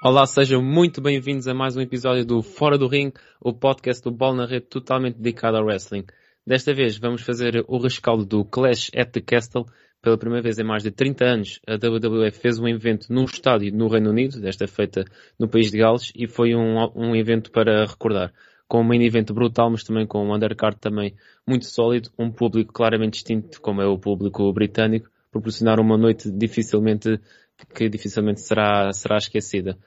Olá, sejam muito bem-vindos a mais um episódio do Fora do Ring, o podcast do Bola na Rede totalmente dedicado ao wrestling. Desta vez vamos fazer o rescaldo do Clash at the Castle. Pela primeira vez em mais de 30 anos, a WWE fez um evento num estádio no Reino Unido, desta feita no país de Gales, e foi um, um evento para recordar. Com um main evento brutal, mas também com um undercard também muito sólido, um público claramente distinto, como é o público britânico, proporcionar uma noite dificilmente que dificilmente será, será esquecida.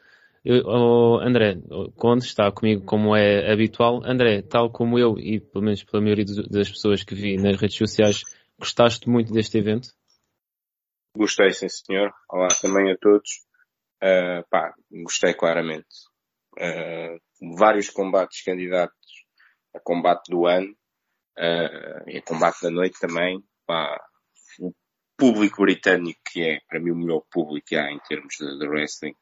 Eu, oh, André, Conde está comigo como é habitual. André, tal como eu e pelo menos pela maioria das pessoas que vi nas redes sociais, gostaste muito deste evento? Gostei, sim senhor. Olá também a todos. Uh, pá, gostei claramente. Uh, vários combates candidatos a combate do ano uh, e a combate da noite também. Pá, público britânico que é, para mim, o melhor público que há em termos de, de wrestling.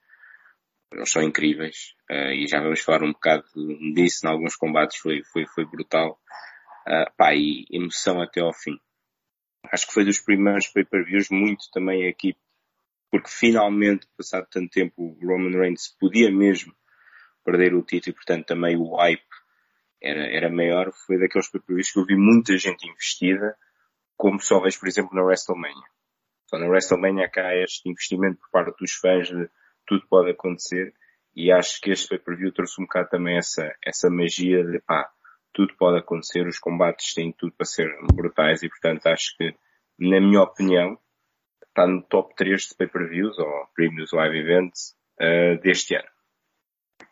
Eles são incríveis uh, e já vamos falar um bocado disso. Em alguns combates foi, foi, foi brutal. Uh, pá, e emoção até ao fim. Acho que foi dos primeiros pay-per-views muito também aqui porque finalmente passado tanto tempo o Roman Reigns podia mesmo perder o título e portanto também o hype era, era maior. Foi daqueles pay-per-views que eu vi muita gente investida como só vejo por exemplo na WrestleMania só na WrestleMania cá este investimento por parte dos fãs de tudo pode acontecer e acho que este pay-per-view trouxe um bocado também essa, essa magia de pá, tudo pode acontecer, os combates têm tudo para ser brutais e portanto acho que, na minha opinião, está no top 3 de pay-per-views ou Premiums Live Events uh, deste ano.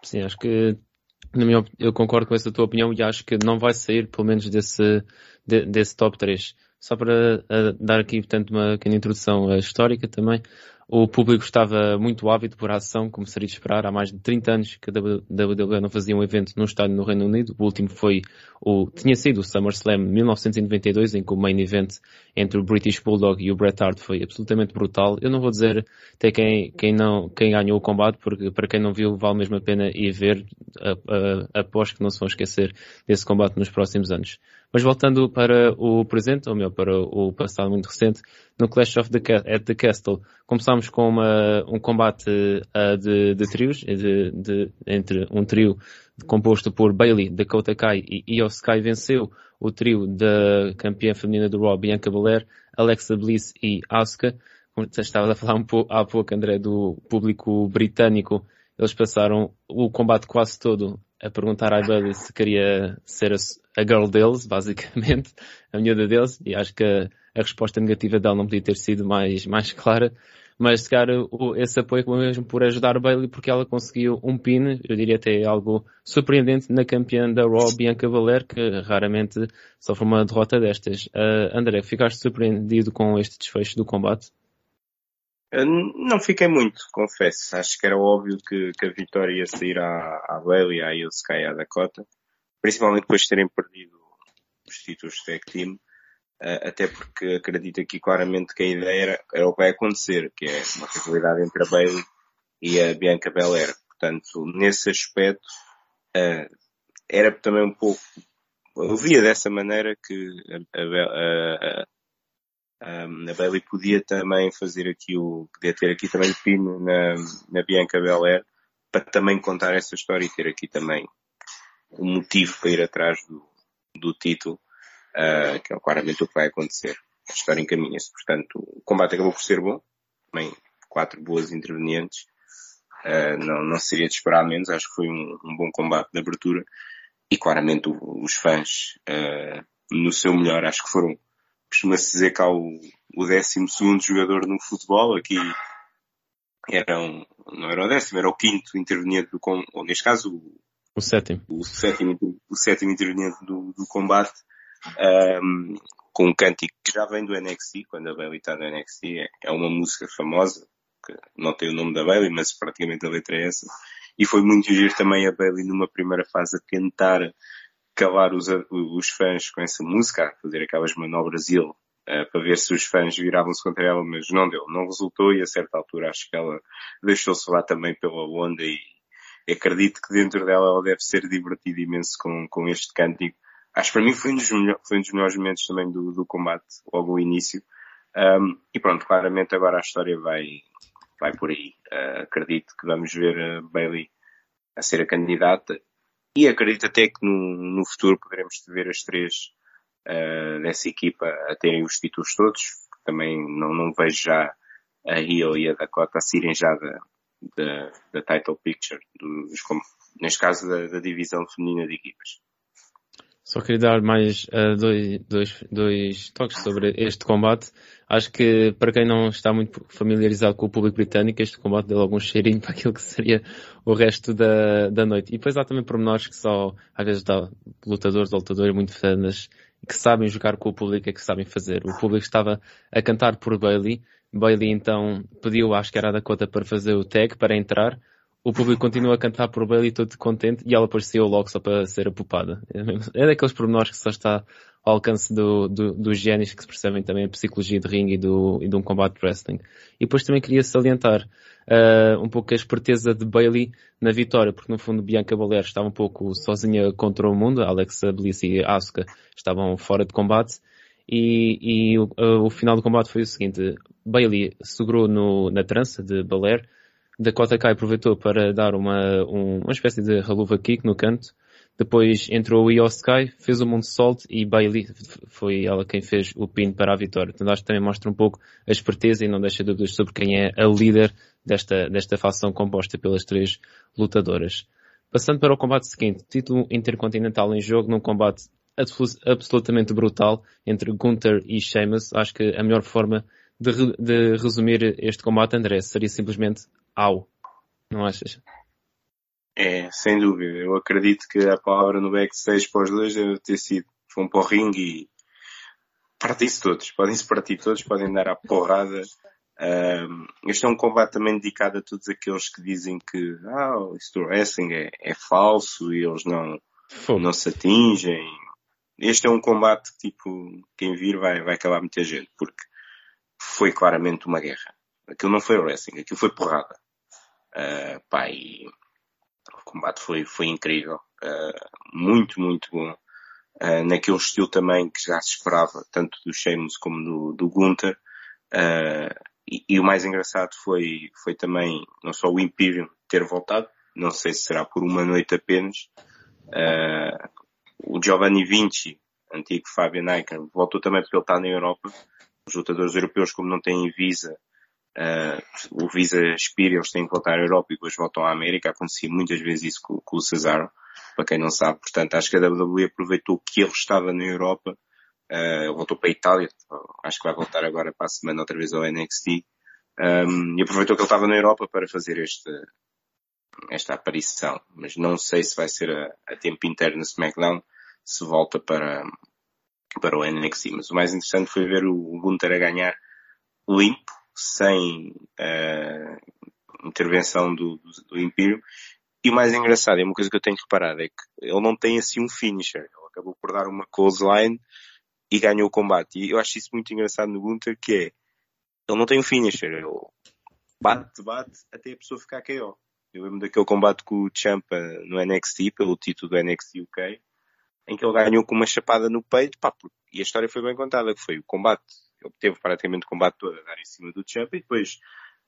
Sim, acho que na minha, eu concordo com essa tua opinião e acho que não vai sair pelo menos desse, de, desse top 3. Só para uh, dar aqui, portanto, uma pequena introdução histórica também. O público estava muito ávido por ação, como seria de esperar. Há mais de 30 anos que a WWE não fazia um evento num estádio no Reino Unido. O último foi o, tinha sido o SummerSlam 1992, em que o main event entre o British Bulldog e o Bret Hart foi absolutamente brutal. Eu não vou dizer até quem, quem não, quem ganhou o combate, porque para quem não viu vale mesmo a pena ir ver. Após que não se vão esquecer desse combate nos próximos anos. Mas voltando para o presente, ou melhor, para o passado muito recente, no Clash of the, at the Castle, começámos com uma, um combate uh, de, de, trios, de, de, entre um trio composto por Bailey, Dakota Kai e Io Sky venceu o trio da campeã feminina do Raw, Bianca Belair, Alexa Bliss e Asuka. Como estava a falar um pouco, há pouco, André, do público britânico, eles passaram o combate quase todo a perguntar à Bailey se queria ser a, girl deles, basicamente, a miúda deles, e acho que a, a, resposta negativa dela não podia ter sido mais, mais clara, mas se calhar esse apoio mesmo por ajudar a Bailey porque ela conseguiu um pin, eu diria até algo surpreendente na campeã da Raw, Bianca Belair, que raramente sofre uma derrota destas. Uh, André, ficaste surpreendido com este desfecho do combate? Não fiquei muito, confesso. Acho que era óbvio que, que a vitória ia sair à, à Bailey, à Iosuka e à Dakota. Principalmente depois de terem perdido os títulos de tag team. Uh, até porque acredito aqui claramente que a ideia era, era o que vai acontecer, que é uma rivalidade entre a Bailey e a Bianca Belair. Portanto, nesse aspecto, uh, era também um pouco, eu via dessa maneira que a, a, a, um, a Bailey podia também fazer aqui o, podia ter aqui também o pino na, na Bianca Belair para também contar essa história e ter aqui também um motivo para ir atrás do, do título, uh, que é claramente o que vai acontecer. A história encaminha-se. Portanto, o combate acabou por ser bom. Também quatro boas intervenientes. Uh, não, não seria de esperar menos. Acho que foi um, um bom combate de abertura. E claramente o, os fãs, uh, no seu melhor, acho que foram costuma-se dizer que há o, o 12 jogador no futebol, aqui era um, não era o décimo, era o quinto interveniente do, ou neste caso, o, o sétimo. O sétimo, o sétimo interveniente do, do combate, um, com um cântico que já vem do NXT, quando a Bailey está no NXT, é, é uma música famosa, que não tem o nome da Bailey, mas praticamente a letra é essa. E foi muito giro também a Bailey numa primeira fase a tentar calar os, os fãs com essa música, fazer aquelas manobras ele, uh, para ver se os fãs viravam-se contra ela, mas não deu, não resultou e a certa altura acho que ela deixou-se lá também pela onda e acredito que dentro dela ela deve ser divertida imenso com, com este cântico. Acho que para mim foi um dos, melhor, foi um dos melhores momentos também do, do combate, logo o início. Um, e pronto, claramente agora a história vai, vai por aí. Uh, acredito que vamos ver a Bailey a ser a candidata e acredito até que no, no futuro poderemos ver as três uh, dessa equipa a terem os títulos todos. Também não, não vejo já a Rio e a Dakota a saírem já da, da, da title picture, dos, neste caso da, da divisão feminina de equipas. Só queria dar mais uh, dois, dois, dois toques sobre este combate. Acho que para quem não está muito familiarizado com o público britânico, este combate deu algum cheirinho para aquilo que seria o resto da, da noite. E depois há também pormenores que só, às vezes, dá lutadores ou lutadores muito fãs que sabem jogar com o público e que sabem fazer. O público estava a cantar por Bailey. Bailey então pediu, acho que era a Dakota, para fazer o tag, para entrar o público continua a cantar por Bailey todo contente e ela saiu logo só para ser apupada. É, daqueles pormenores que só está ao alcance do, do, dos génios que se percebem também a psicologia de ringue e, do, e de um combate de wrestling. E depois também queria salientar uh, um pouco a esperteza de Bailey na vitória, porque no fundo Bianca Belair estava um pouco sozinha contra o mundo, Alexa Bliss e Asuka estavam fora de combate. E, e uh, o, final do combate foi o seguinte, Bailey segurou no, na trança de Belair, Dakota Kai aproveitou para dar uma, um, uma espécie de haluva kick no canto. Depois entrou o Io Sky, fez o moonsault e Bailey foi ela quem fez o pin para a vitória. Então acho que também mostra um pouco a esperteza e não deixa dúvidas sobre quem é a líder desta, desta facção composta pelas três lutadoras. Passando para o combate seguinte, título intercontinental em jogo num combate absolutamente brutal entre Gunther e Sheamus. Acho que a melhor forma de, de resumir este combate, André, seria simplesmente ao. Não achas? É, sem dúvida. Eu acredito que a palavra no backstage para os dois deve ter sido. Vão para o ringue e partem-se todos. Podem-se partir todos, podem dar a porrada. Um, este é um combate também dedicado a todos aqueles que dizem que ah, o wrestling é, é falso e eles não, não se atingem. Este é um combate que, tipo, quem vir vai, vai acabar muita gente, porque foi claramente uma guerra. Aquilo não foi wrestling, aquilo foi porrada. Uh, pá, e o combate foi, foi incrível. Uh, muito, muito bom. Uh, naquele estilo também que já se esperava, tanto do Sheamus como do, do Gunther. E, e, o mais engraçado foi, foi também não só o Imperium ter voltado, não sei se será por uma noite apenas. O Giovanni Vinci, antigo Fabian Eichen, voltou também porque ele está na Europa. Os lutadores europeus, como não têm visa, Uh, o Visa expira, eles têm que voltar à Europa e depois voltam à América. Acontecia muitas vezes isso com, com o Cesaro, para quem não sabe. Portanto, acho que a WWE aproveitou que ele estava na Europa, uh, voltou para a Itália, acho que vai voltar agora para a semana outra vez ao NXT, um, e aproveitou que ele estava na Europa para fazer este, esta aparição. Mas não sei se vai ser a, a tempo interno no SmackDown, se volta para, para o NXT. Mas o mais interessante foi ver o Gunther a ganhar limpo, sem uh, intervenção do, do, do Império. E o mais engraçado, é uma coisa que eu tenho reparado, é que ele não tem assim um finisher. Ele acabou por dar uma clothesline e ganhou o combate. E eu acho isso muito engraçado no Gunter, que é, ele não tem um finisher. Ele bate, bate, até a pessoa ficar KO. Eu lembro daquele combate com o Champa no NXT, pelo título do NXT UK, em que ele ganhou com uma chapada no peito, pá, e a história foi bem contada, que foi o combate ele teve praticamente o combate todo a dar em cima do Champa e depois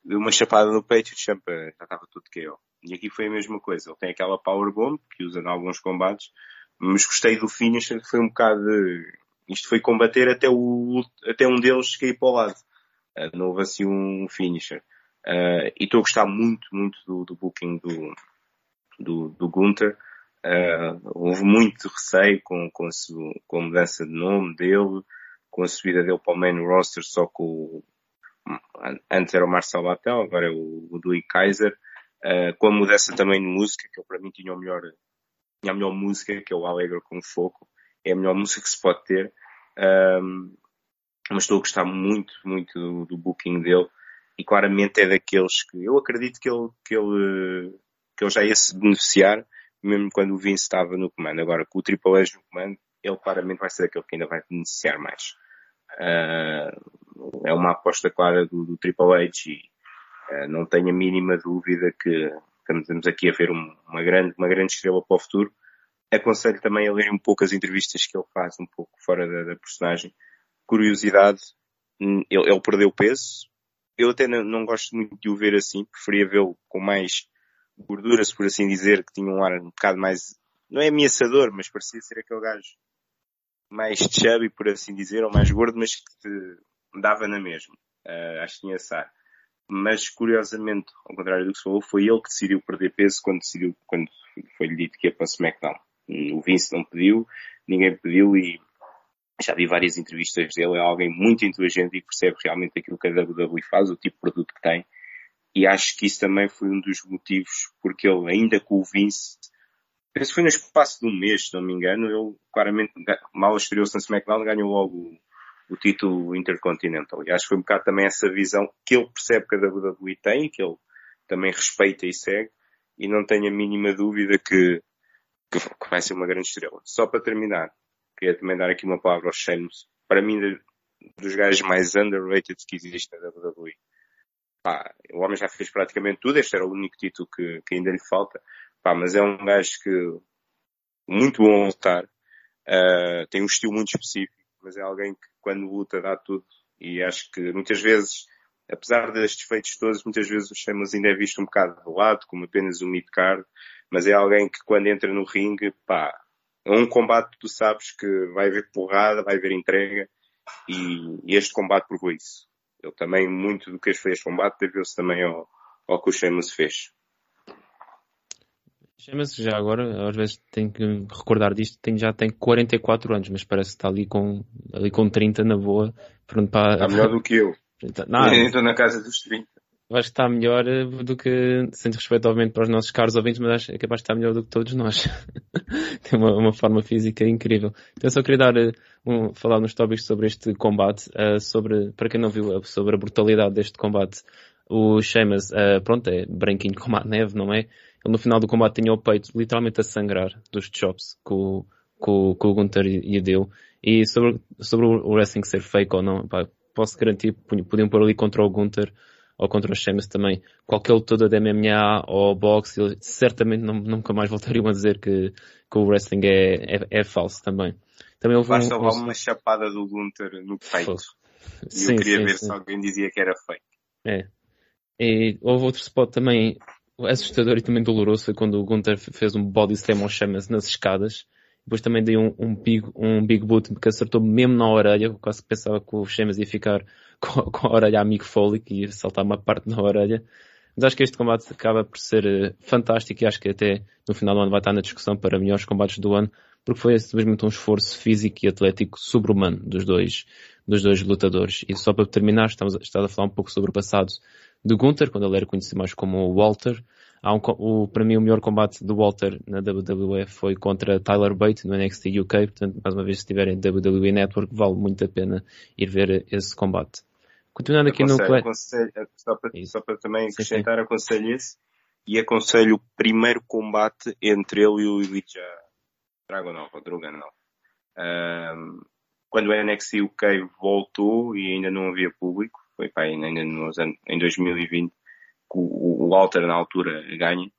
uma chapada no peito e o Champa já estava tudo KO. E aqui foi a mesma coisa. Ele tem aquela power bomb que usa em alguns combates, mas gostei do finisher que foi um bocado de... isto foi combater até o, até um deles cair para o lado. Uh, não houve assim um finisher. Uh, e estou a gostar muito, muito do, do booking do, do, do Gunther. Uh, houve muito receio com, com, com a mudança de nome dele com a subida dele para o main roster só com antes era o Marcel Batel, agora é o, o Dewey Kaiser, uh, com a mudança também de música, que ele para mim tinha o melhor, tinha a melhor música, que é o Alegre com Foco, é a melhor música que se pode ter, um, mas estou a gostar muito, muito do, do, booking dele, e claramente é daqueles que eu acredito que ele, que ele, que ele já ia se beneficiar, mesmo quando o Vince estava no comando. Agora, com o Triple H no comando, ele claramente vai ser aquele que ainda vai beneficiar mais. Uh, é uma aposta clara do, do Triple H e uh, não tenho a mínima dúvida que estamos aqui a ver um, uma, grande, uma grande estrela para o futuro. Aconselho também a ler um pouco as entrevistas que ele faz, um pouco fora da, da personagem. Curiosidade, hum, ele, ele, perdeu peso, eu até não, não gosto muito de o ver assim, preferia vê-lo com mais gordura, se por assim dizer, que tinha um ar um bocado mais, não é ameaçador, mas parecia ser aquele gajo mais chubby, por assim dizer, ou mais gordo, mas que te dava na mesma. Uh, acho que tinha essa Mas, curiosamente, ao contrário do que se falou, foi ele que decidiu perder peso quando decidiu, quando foi-lhe dito que ia para o SmackDown. O Vince não pediu, ninguém pediu e já vi várias entrevistas dele, é alguém muito inteligente e percebe realmente aquilo que a WWE faz, o tipo de produto que tem. E acho que isso também foi um dos motivos porque ele, ainda com o Vince, penso que foi no espaço de um mês, se não me engano, ele claramente, mal estreou-se na SmackDown, ganhou logo o, título Intercontinental. E acho que foi um bocado também essa visão que ele percebe que a WWE tem que ele também respeita e segue. E não tenho a mínima dúvida que, que vai ser uma grande estrela. Só para terminar, queria também dar aqui uma palavra aos Sheamus. Para mim, dos gajos mais underrated que existe na WWE. Pá, o homem já fez praticamente tudo, este era o único título que, que ainda lhe falta. Pá, mas é um gajo que muito bom a lutar, uh, tem um estilo muito específico, mas é alguém que quando luta dá tudo e acho que muitas vezes, apesar destes feitos todos, muitas vezes o Sheamus ainda é visto um bocado de lado, como apenas um mid-card, mas é alguém que quando entra no ringue, pá, é um combate que tu sabes que vai haver porrada, vai haver entrega e, este combate provou isso. Ele também, muito do que fez combate, deveu-se também ao, ao que o Sheamus fez. Sheamus já agora, às vezes tenho que recordar disto, tem, já tem 44 anos, mas parece que está ali com, ali com 30 na boa. Pronto, para... Está melhor do que eu. Não, estou na casa dos 30 eu acho que está melhor eh, do que, sem respeito obviamente para os nossos caros ouvintes, mas acho que é capaz de estar melhor do que todos nós. Tem uma, uma, forma física incrível. Então eu só queria dar eh, um, falar nos tópicos sobre este combate, uh, sobre, para quem não viu, sobre a brutalidade deste combate. O Sheamus, uh, pronto, é branquinho como a neve, não é? Ele no final do combate tinha o peito literalmente a sangrar dos chops que o, que o, que o Gunther lhe deu. E sobre, sobre o wrestling ser fake ou não, pá, posso garantir, podiam pôr ali contra o Gunther ou contra o Sheamus também, qualquer lutador de MMA ou boxe, eles certamente não, nunca mais voltariam a dizer que, que o wrestling é, é, é falso também. também houve Basta um, um... uma chapada do Gunter no peito. E sim, eu queria sim, ver sim. se alguém dizia que era fake. É. E houve outro spot também assustador e também doloroso foi quando o Gunter fez um body slam ao Sheamus nas escadas. Depois também dei um, um, big, um big boot que acertou mesmo na orelha. Eu quase pensava que o Sheamus ia ficar com, com a orelha a Mick Foley, que ia saltar uma parte na orelha. Mas acho que este combate acaba por ser uh, fantástico e acho que até no final do ano vai estar na discussão para melhores combates do ano, porque foi simplesmente um esforço físico e atlético sobre-humano dos dois, dos dois lutadores. E só para terminar, estamos, estamos a falar um pouco sobre o passado de Gunther, quando ele era conhecido mais como Walter. Há um, o, para mim o melhor combate do Walter na WWE foi contra Tyler Bate no NXT UK, portanto, mais uma vez se estiverem WWE Network, vale muito a pena ir ver esse combate. Continuando aqui aconselho, no aconselho, só, para, só para também acrescentar, sim, sim. aconselho esse e aconselho o primeiro combate entre ele e o Ilija Dragonov, ou Dragonov. Um, quando o NXT UK voltou e ainda não havia público, foi pá, ainda nos anos, em 2020, que o, o Walter na altura ganha,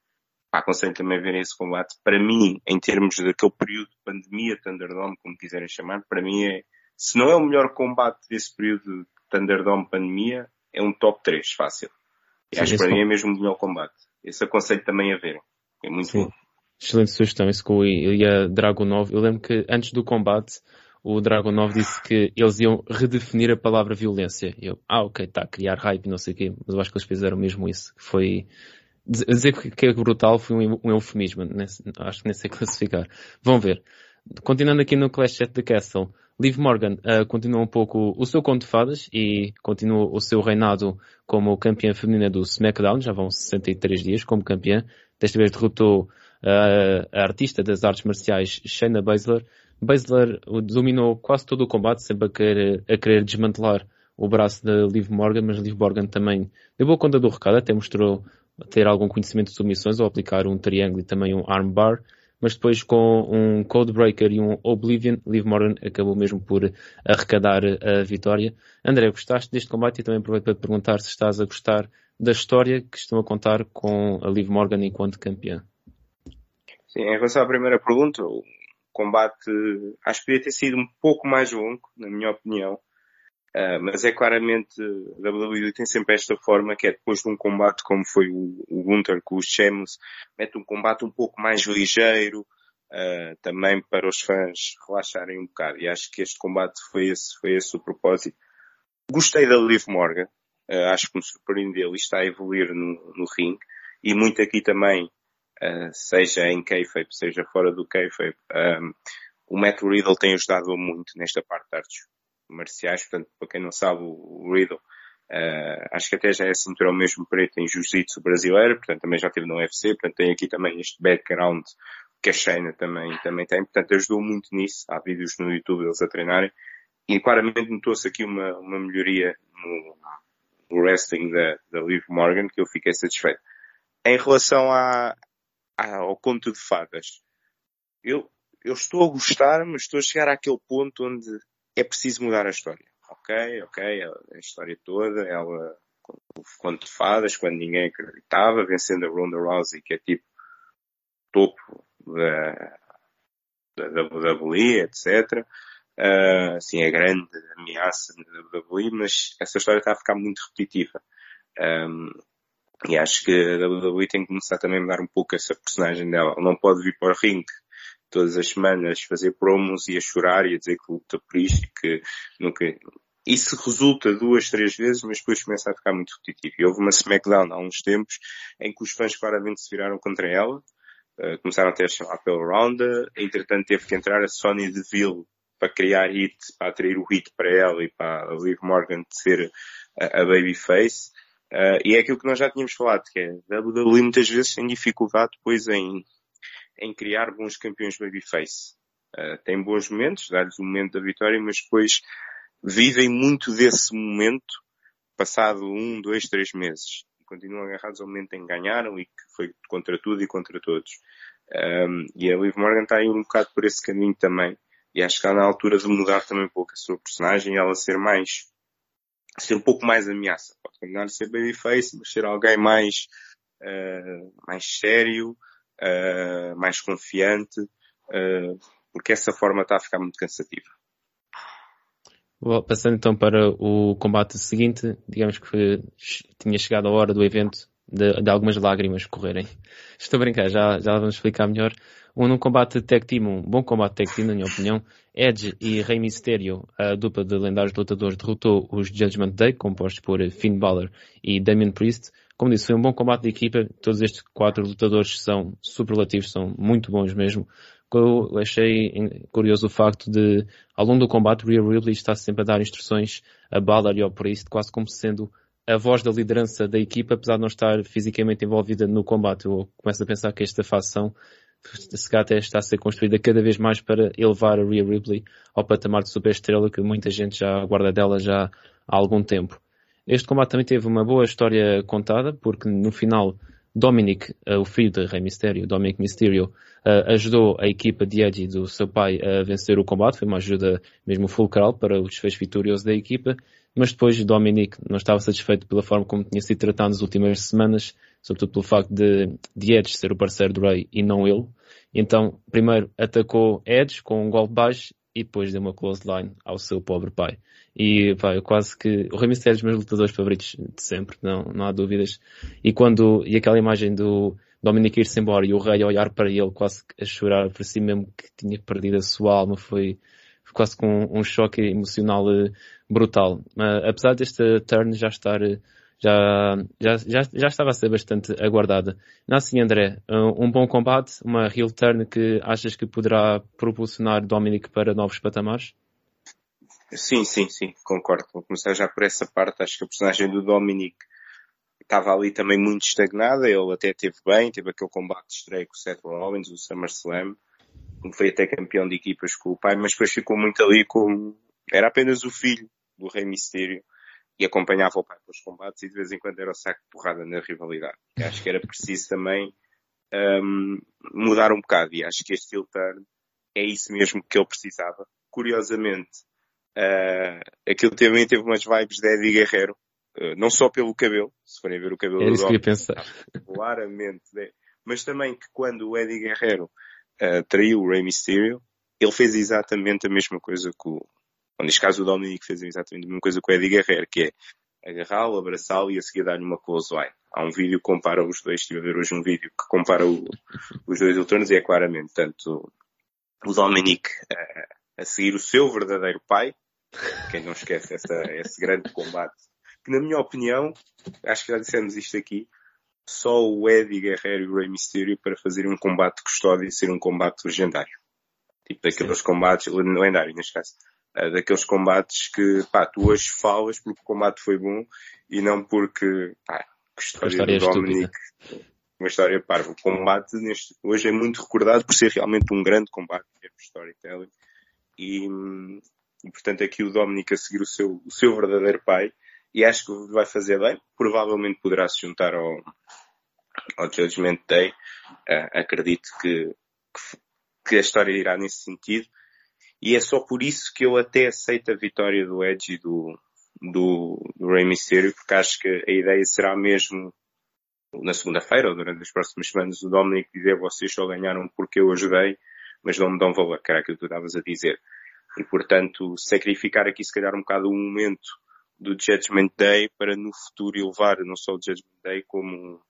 pá, aconselho também a ver esse combate. Para mim, em termos daquele período de pandemia, Thunderdome, como quiserem chamar, para mim é, se não é o melhor combate desse período Thunderdome pandemia, é um top 3, fácil. E Sim, acho que para mim é mesmo o melhor combate. Esse aconselho também a ver. É muito Sim. bom. Excelente sugestão, isso com o Ilha Dragonov. Eu lembro que antes do combate, o Dragonov disse que eles iam redefinir a palavra violência. Eu, ah, ok, a criar hype não sei o quê, mas eu acho que eles fizeram mesmo isso. Foi, dizer que é brutal foi um, eufemismo, acho que nem sei classificar. Vão ver. Continuando aqui no Clash at the Castle, Liv Morgan uh, continua um pouco o seu conto de fadas e continua o seu reinado como campeã feminina do SmackDown, já vão 63 dias como campeã. Desta vez derrotou uh, a artista das artes marciais Shayna Baszler. Baszler dominou quase todo o combate, sempre a querer, a querer desmantelar o braço da Liv Morgan, mas Liv Morgan também deu boa conta do recado, até mostrou ter algum conhecimento de submissões ao aplicar um triângulo e também um armbar mas depois com um Codebreaker e um Oblivion, Liv Morgan acabou mesmo por arrecadar a vitória. André, gostaste deste combate e também aproveito para te perguntar se estás a gostar da história que estão a contar com a Liv Morgan enquanto campeã. Sim, em relação à primeira pergunta, combate acho que podia ter sido um pouco mais longo, na minha opinião. Uh, mas é claramente, a WWE tem sempre esta forma que é depois de um combate como foi o, o Gunther com os Sheamus, mete um combate um pouco mais ligeiro, uh, também para os fãs relaxarem um bocado. E acho que este combate foi esse, foi esse o propósito. Gostei da Liv Morgan, uh, acho que me surpreendeu e está a evoluir no, no ringue. E muito aqui também, seja em kayfabe, seja fora do kayfabe, um, o Matt Riddle tem ajudado muito nesta parte de artes marciais, portanto, para quem não sabe, o Riddle, uh, acho que até já é cinturão mesmo preto em jiu-jitsu brasileiro, portanto, também já esteve no UFC, portanto, tem aqui também este background que a Shayna também, também tem, portanto, ajudou muito nisso. Há vídeos no YouTube deles a treinarem. E claramente notou-se aqui uma, uma melhoria no, no wrestling da, da Liv Morgan, que eu fiquei satisfeito. Em relação à, ao conto de fadas, eu, eu estou a gostar, mas estou a chegar àquele ponto onde é preciso mudar a história. Ok, ok, a história toda, ela conto de fadas, quando ninguém acreditava, vencendo a Ronda Rousey, que é tipo topo da, da WWE, etc. Uh, assim, a grande ameaça da WWE, mas essa história está a ficar muito repetitiva. Um, e acho que a WWE tem que começar também a mudar um pouco essa personagem dela. Ela não pode vir para o ringue todas as semanas fazer promos e a chorar e a dizer que luta por isto que nunca... Isso resulta duas, três vezes, mas depois começa a ficar muito repetitivo. E houve uma SmackDown há uns tempos em que os fãs claramente se viraram contra ela, uh, começaram até a chamar pela Ronda, entretanto teve que entrar a Sony Deville para criar hit, para atrair o hit para ela e para a Liv Morgan ser a, a babyface. Uh, e é aquilo que nós já tínhamos falado, que é a WWE muitas vezes tem dificuldade depois em em criar bons campeões babyface. Uh, tem bons momentos, dá-lhes o momento da vitória, mas depois vivem muito desse momento passado um, dois, três meses. Continuam agarrados ao momento em que ganharam e que foi contra tudo e contra todos. Um, e a Liv Morgan está aí um bocado por esse caminho também. E acho que está na altura de mudar também um pouco a sua personagem e ela ser mais, ser um pouco mais ameaça. Pode continuar a ser babyface, mas ser alguém mais, uh, mais sério, uh, mais confiante, uh, porque essa forma está a ficar muito cansativa. Bom, passando então para o combate seguinte, digamos que tinha chegado a hora do evento de, de, algumas lágrimas correrem. Estou a brincar, já, já vamos explicar melhor. Um, num combate tag team, um bom combate tag team, na minha opinião, Edge e Rey Mysterio, a dupla de lendários lutadores, derrotou os Judgment Day, compostos por Finn Balor e Damien Priest, como disse, foi um bom combate de equipa. Todos estes quatro lutadores são superlativos, são muito bons mesmo. Eu achei curioso o facto de, ao longo do combate, Rhea Ripley está sempre a dar instruções a Balor e ao Priest, quase como sendo a voz da liderança da equipa, apesar de não estar fisicamente envolvida no combate. Eu começo a pensar que esta facção se até está a ser construída cada vez mais para elevar a Rhea Ripley ao patamar de superestrela que muita gente já aguarda dela já há algum tempo. Este combate também teve uma boa história contada, porque no final Dominic, uh, o filho de Rey Mysterio, Dominic Mysterio, uh, ajudou a equipa de Edge do seu pai a vencer o combate. Foi uma ajuda mesmo fulcral para o desfecho vitorioso da equipa. Mas depois Dominic não estava satisfeito pela forma como tinha sido tratado nas últimas semanas, sobretudo pelo facto de, de Edge ser o parceiro do Rey e não ele. Então, primeiro atacou Edge com um golpe baixo e depois deu uma close line ao seu pobre pai. E pá, eu quase que. O Rey Mysterio é dos meus lutadores favoritos de sempre, não, não há dúvidas. E quando. E aquela imagem do Dominic ir-se embora e o Rei olhar para ele quase a chorar, parecia mesmo que tinha perdido a sua alma, foi, quase com um, um choque emocional uh, brutal. Uh, apesar deste turn já estar. Uh, já, já, já, já estava a ser bastante aguardada. Não assim, André, um bom combate, uma heel turn que achas que poderá propulsionar Dominic para novos patamares? Sim, sim, sim, concordo. Vou começar já por essa parte. Acho que a personagem do Dominic estava ali também muito estagnada. Ele até teve bem, teve aquele combate de estreia com o Seth Rollins, o SummerSlam. Foi até campeão de equipas com o pai, mas depois ficou muito ali como... Era apenas o filho do Rei Mistério e acompanhava o pai pelos combates e de vez em quando era o saco de porrada na rivalidade. E acho que era preciso também um, mudar um bocado e acho que este heel turn é isso mesmo que ele precisava. Curiosamente, Uh, aquilo também teve umas vibes de Eddie Guerrero, uh, não só pelo cabelo, se forem ver o cabelo é que ia pensar. claramente, né? mas também que quando o Eddie Guerrero uh, traiu o Rey Mysterio, ele fez exatamente a mesma coisa com, Ou neste caso o Dominic fez exatamente a mesma coisa com o Eddie Guerrero, que é agarrá-lo, abraçá-lo e a seguir dar-lhe uma close line. Há um vídeo que compara os dois, estive a ver hoje um vídeo que compara o, os dois retornos e é claramente tanto o Dominic a, a seguir o seu verdadeiro pai, quem não esquece essa, esse grande combate, que na minha opinião, acho que já dissemos isto aqui, só o Eddie Guerrero e o Rey Mysterio para fazerem um combate custódio e ser um combate legendário. Tipo daqueles Sim. combates, lendário neste caso, uh, daqueles combates que, pá, tu hoje falas porque o combate foi bom e não porque, pá, que história, história do Dominic, uma história parva. O combate neste, hoje é muito recordado por ser realmente um grande combate, é storytelling. E, e portanto aqui o Dominic a seguir o seu, o seu verdadeiro pai e acho que vai fazer bem. Provavelmente poderá se juntar ao, ao Judgment Day. Uh, acredito que, que, que, a história irá nesse sentido. E é só por isso que eu até aceito a vitória do Edge e do, do, do Rey Mysterio, porque acho que a ideia será mesmo na segunda-feira ou durante as próximas semanas o Dominic dizer vocês só ganharam porque eu ajudei, mas não me dão valor, que era aquilo que tu estavas a dizer. E portanto, sacrificar aqui se calhar um bocado o momento do Judgment Day para no futuro elevar não só o Judgment Day como,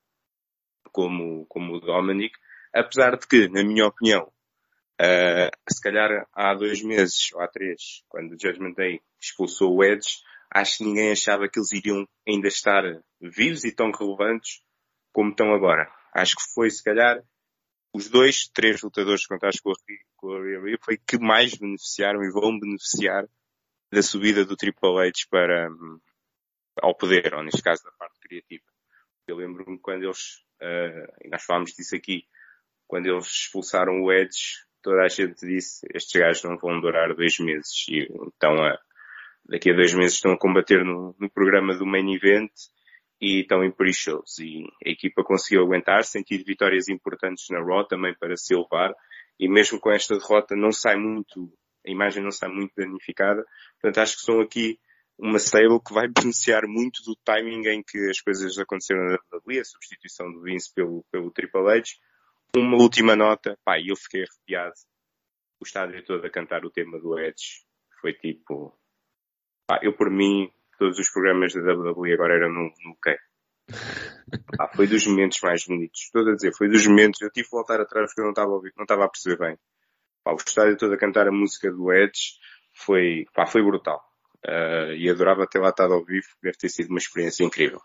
como, como o Dominic, apesar de que, na minha opinião, uh, se calhar há dois meses ou há três, quando o Judgment Day expulsou o Edge, acho que ninguém achava que eles iriam ainda estar vivos e tão relevantes como estão agora. Acho que foi, se calhar, os dois, três lutadores contados com a, com Rhea foi que mais beneficiaram e vão beneficiar da subida do Triple H para, ao poder, ou neste caso da parte criativa. Eu lembro-me quando eles, uh, nós falámos disso aqui, quando eles expulsaram o Edge, toda a gente disse, estes gajos não vão durar dois meses. E então, uh, daqui a dois meses estão a combater no, no programa do Main Event e estão em pre-shows. E a equipa conseguiu aguentar, sentir vitórias importantes na Raw também para se elevar. E mesmo com esta derrota não sai muito a imagem não está muito danificada. Portanto, acho que são aqui uma stable que vai beneficiar muito do timing em que as coisas aconteceram na WWE, a substituição do Vince pelo, pelo Triple H. Uma última nota, pá, eu fiquei arrepiado. O estádio todo a cantar o tema do Edge. Foi tipo, pá, eu por mim, todos os programas da WWE agora eram no, no quê? Pá, foi dos momentos mais bonitos. Estou a dizer, foi dos momentos, eu tive que voltar atrás porque eu não estava a ouvir, não estava a perceber bem. Pá, o estádio todo a cantar a música do Edge foi, pá, foi brutal. Uh, e adorava ter lá estado ao vivo, deve ter sido uma experiência incrível.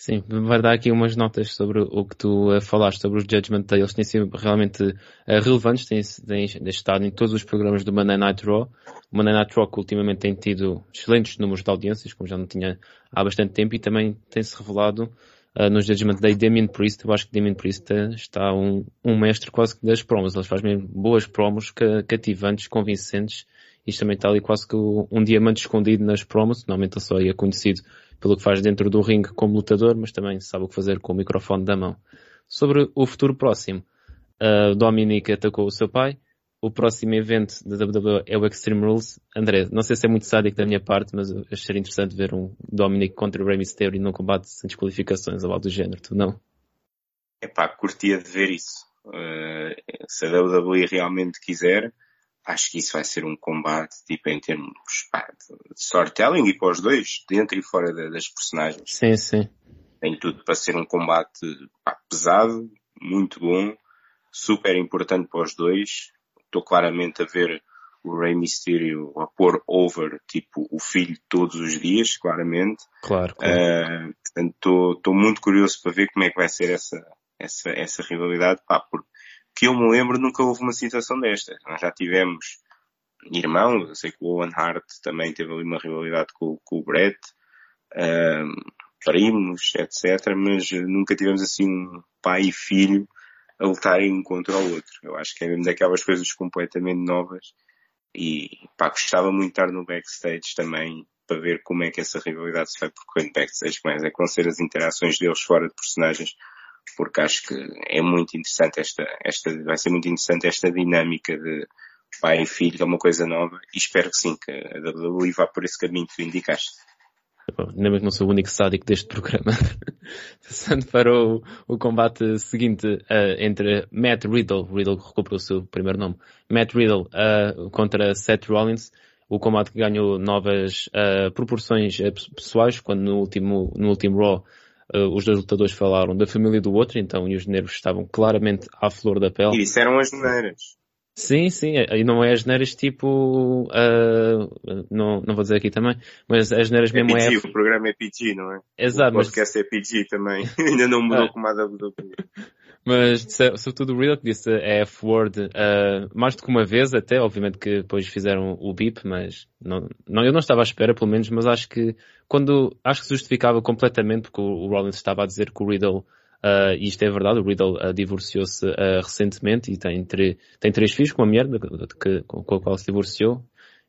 Sim, vai dar aqui umas notas sobre o que tu uh, falaste sobre os Judgment Day. Eles têm sido realmente uh, relevantes, têm, têm, estado em todos os programas do Monday Night Raw. O Monday Night Raw que ultimamente tem tido excelentes números de audiências, como já não tinha há bastante tempo, e também tem-se revelado uh, nos Judgment Day Damien Priest. Eu acho que Damien Priest está um, um mestre quase que das promos. Ele faz mesmo boas promos cativantes, convincentes. Isto também está ali quase que um diamante escondido nas promos. Normalmente ele só é conhecido pelo que faz dentro do ringue como lutador, mas também sabe o que fazer com o microfone da mão. Sobre o futuro próximo, uh, Dominic atacou o seu pai, o próximo evento da WWE é o Extreme Rules. André, não sei se é muito sádico da minha parte, mas acharia interessante ver um Dominic contra o Rey Mysterio num combate sem desqualificações ou algo do género, tu não? É pá, curtia de ver isso. Uh, se a WWE realmente quiser, acho que isso vai ser um combate, tipo, em termos pá, de storytelling e para os dois, dentro e fora das personagens. Sim, sim. Tem tudo para ser um combate pá, pesado, muito bom, super importante para os dois estou claramente a ver o Rey Mysterio a pôr over, tipo, o filho todos os dias, claramente. Claro, claro. Uh, portanto, estou muito curioso para ver como é que vai ser essa, essa, essa rivalidade, pá, porque que eu me lembro nunca houve uma situação desta. Nós já tivemos irmãos, eu sei que o Owen Hart também teve ali uma rivalidade com, com o Brett, uh, primos, etc, mas nunca tivemos assim um pai e filho a lutarem um contra o outro. Eu acho que é mesmo daquelas coisas completamente novas e pá, gostava muito de estar no backstage também para ver como é que essa rivalidade se vai percorrendo backstage, mas é com ser as interações deles fora de personagens, porque acho que é muito interessante esta, esta, vai ser muito interessante esta dinâmica de pai e filho, que é uma coisa nova, e espero que sim, que a WWE vá por esse caminho que tu indicaste. Ainda bem que não sou o único sádico deste programa. Passando para o, o combate seguinte uh, entre Matt Riddle, Riddle recuperou o seu primeiro nome, Matt Riddle uh, contra Seth Rollins. o combate ganhou novas uh, proporções pessoais, quando no último, no último Raw uh, os dois lutadores falaram da família do outro, então e os nervos estavam claramente à flor da pele. E disseram as maneiras. Sim, sim, e não é as neiras tipo, uh, não, não vou dizer aqui também, mas as neiras é mesmo PG, é... o programa é PG, não é? Exato, o podcast mas... é PG também, ainda não mudou ah. como a WWE. Mas, sobretudo o que disse a F-word uh, mais do que uma vez até, obviamente que depois fizeram o beep, mas não, não, eu não estava à espera pelo menos, mas acho que quando, acho que justificava completamente porque o, Rollins estava a dizer que o Riddle Uh, e isto é verdade, o Riddle uh, divorciou-se uh, recentemente e tem, tem três filhos com uma mulher com a qual se divorciou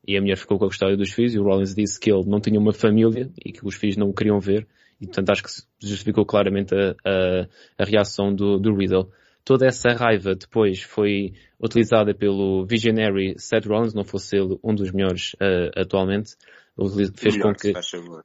e a mulher ficou com a custódia dos filhos e o Rollins disse que ele não tinha uma família e que os filhos não o queriam ver e portanto acho que justificou claramente a, a, a reação do, do Riddle. Toda essa raiva depois foi utilizada pelo Visionary Seth Rollins, não fosse ele um dos melhores atualmente, fez Melhor, com que... Faz favor.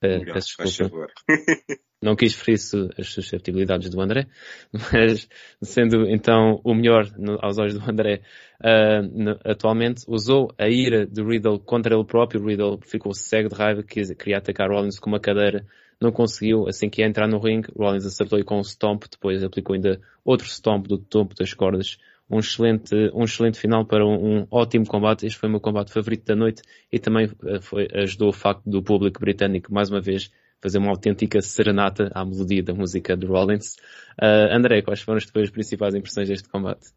Melhor, peço desculpa. não quis ferir as susceptibilidades do André, mas sendo então o melhor no, aos olhos do André uh, no, atualmente, usou a ira de Riddle contra ele próprio. Riddle ficou cego de raiva, quis, queria atacar Rollins com uma cadeira, não conseguiu. Assim que ia entrar no ringue, Rollins acertou-lhe com um stomp, depois aplicou ainda outro stomp do topo das cordas. Um excelente, um excelente final para um, um ótimo combate. Este foi o meu combate favorito da noite e também uh, foi, ajudou o facto do público britânico, mais uma vez, fazer uma autêntica serenata à melodia da música de Rollins. Uh, André, quais foram as tuas principais impressões deste combate?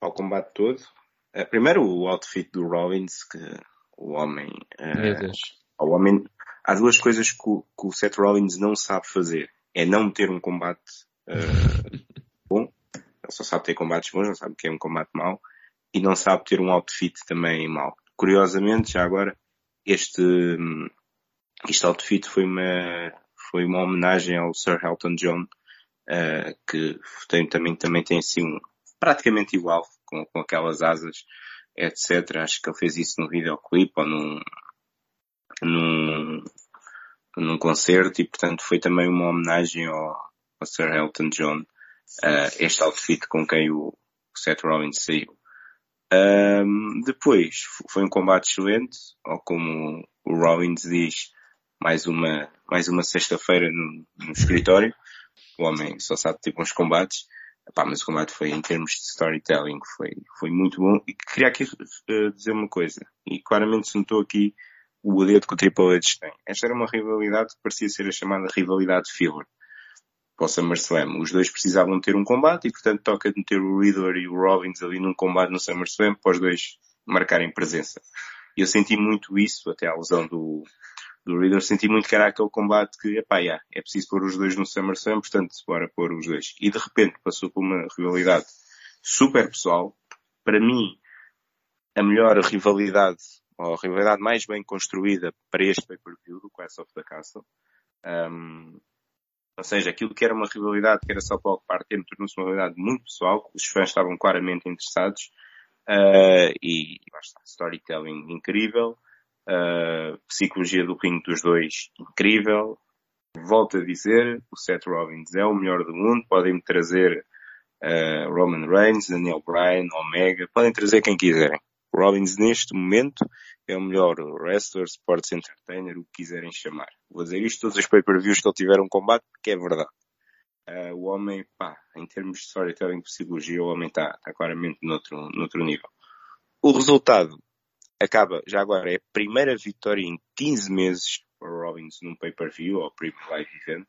Ao combate todo. Uh, primeiro o outfit do Rollins, que o homem... Uh. O homem... Há duas coisas que o, que o Seth Rollins não sabe fazer. É não ter um combate bom. Ele só sabe ter combates bons, não sabe o que é um combate mau. E não sabe ter um outfit também mau. Curiosamente, já agora, este, hum, este outfit foi uma, foi uma homenagem ao Sir Elton John, uh, que tem, também, também tem assim um, praticamente igual, com, com aquelas asas, etc. Acho que ele fez isso no videoclipe ou num, num, num concerto e portanto foi também uma homenagem ao, ao Sir Elton John, uh, este outfit com quem o Seth Rollins saiu. Um, depois foi um combate excelente, ou como o Rollins diz, mais uma, mais uma sexta-feira no, no, escritório. O homem só sabe ter bons combates. Epá, mas o combate foi, em termos de storytelling, foi, foi muito bom. E queria aqui uh, dizer uma coisa. E claramente se notou aqui o dedo que o Triple H tem. Esta era uma rivalidade que parecia ser a chamada rivalidade filler. Para o SummerSlam. Os dois precisavam ter um combate e, portanto, toca de meter o Riddler e o Rollins ali num combate no SummerSlam para os dois marcarem presença. Eu senti muito isso, até a lesão do, do Reader, senti muito que era aquele combate que, epá, yeah, é preciso pôr os dois no SummerSlam, portanto, bora pôr os dois. E de repente passou por uma rivalidade super pessoal. Para mim, a melhor rivalidade, a rivalidade mais bem construída para este pay-per-view do Clash of the Castle. Um, ou seja, aquilo que era uma rivalidade que era só para ocupar tempo tornou-se uma rivalidade muito pessoal, os fãs estavam claramente interessados, uh, e, basta, storytelling incrível, Uh, psicologia do ringue dos dois, incrível. Volto a dizer, o Seth Rollins é o melhor do mundo. Podem-me trazer uh, Roman Reigns, Daniel Bryan, Omega. Podem trazer quem quiserem. Rollins neste momento é o melhor wrestler, sports entertainer, o que quiserem chamar. Vou dizer isto todos os pay-per-views que ele tiver um combate, porque é verdade. Uh, o homem, pá, em termos de storytelling, psicologia, o homem está tá claramente noutro, noutro nível. O resultado acaba, já agora, é a primeira vitória em 15 meses para o Rollins num pay-per-view ou Premium Live Event.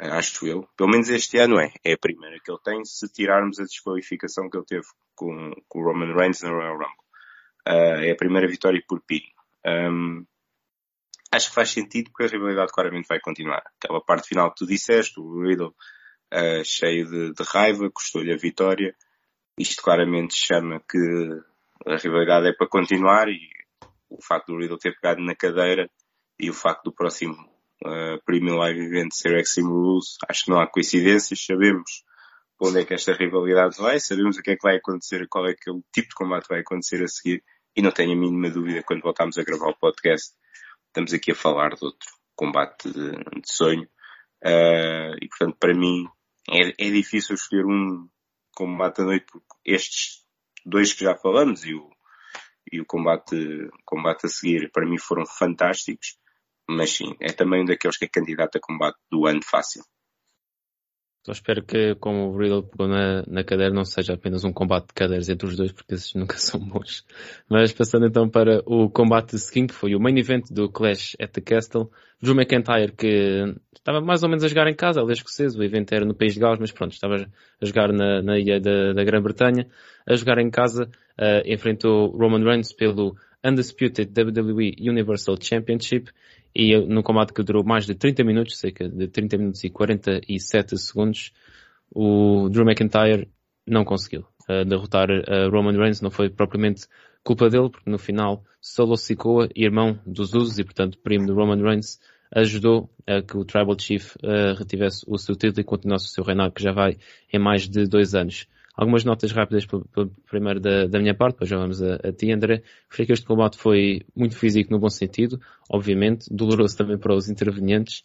Uh, acho eu. Pelo menos este ano é. É a primeira que ele tem, se tirarmos a desqualificação que ele teve com, com o Roman Reigns na Royal Rumble. Uh, é a primeira vitória por pin. Um, acho que faz sentido porque a rivalidade claramente vai continuar. Aquela parte final que tu disseste, o Riddle uh, cheio de, de raiva, custou-lhe a vitória. Isto claramente chama que a rivalidade é para continuar e o facto do Riddle ter pegado na cadeira e o facto do próximo uh, Premium Live Event ser Extreme Rules, acho que não há coincidências, sabemos onde é que esta rivalidade vai, sabemos o que é que vai acontecer, qual é que é o tipo de combate vai acontecer a seguir e não tenho a mínima dúvida quando voltarmos a gravar o podcast, estamos aqui a falar de outro combate de, de sonho uh, e portanto para mim é, é difícil escolher um combate à noite porque estes dois que já falamos e o, e o combate, combate a seguir para mim foram fantásticos, mas sim, é também um daqueles que é candidato a combate do ano fácil. Só espero que, como o Riddle pegou na, na cadeira, não seja apenas um combate de cadeiras entre os dois, porque esses nunca são bons. Mas passando então para o combate seguinte, foi o main event do Clash at the Castle. Drew McIntyre, que estava mais ou menos a jogar em casa, aliás, escocês, o evento era no País de Gales, mas pronto, estava a jogar na, na ilha da, da Grã-Bretanha, a jogar em casa, uh, enfrentou Roman Reigns pelo Undisputed WWE Universal Championship e no combate que durou mais de 30 minutos, cerca de 30 minutos e 47 segundos, o Drew McIntyre não conseguiu uh, derrotar uh, Roman Reigns, não foi propriamente culpa dele, porque no final Solo Sikoa, irmão dos Usos e portanto primo de Roman Reigns, ajudou a que o Tribal Chief uh, retivesse o seu título e continuasse o seu reinado, que já vai em mais de dois anos. Algumas notas rápidas primeiro da, da, minha parte, depois já vamos a, a ti, André. Creio que este combate foi muito físico no bom sentido, obviamente, doloroso também para os intervenientes.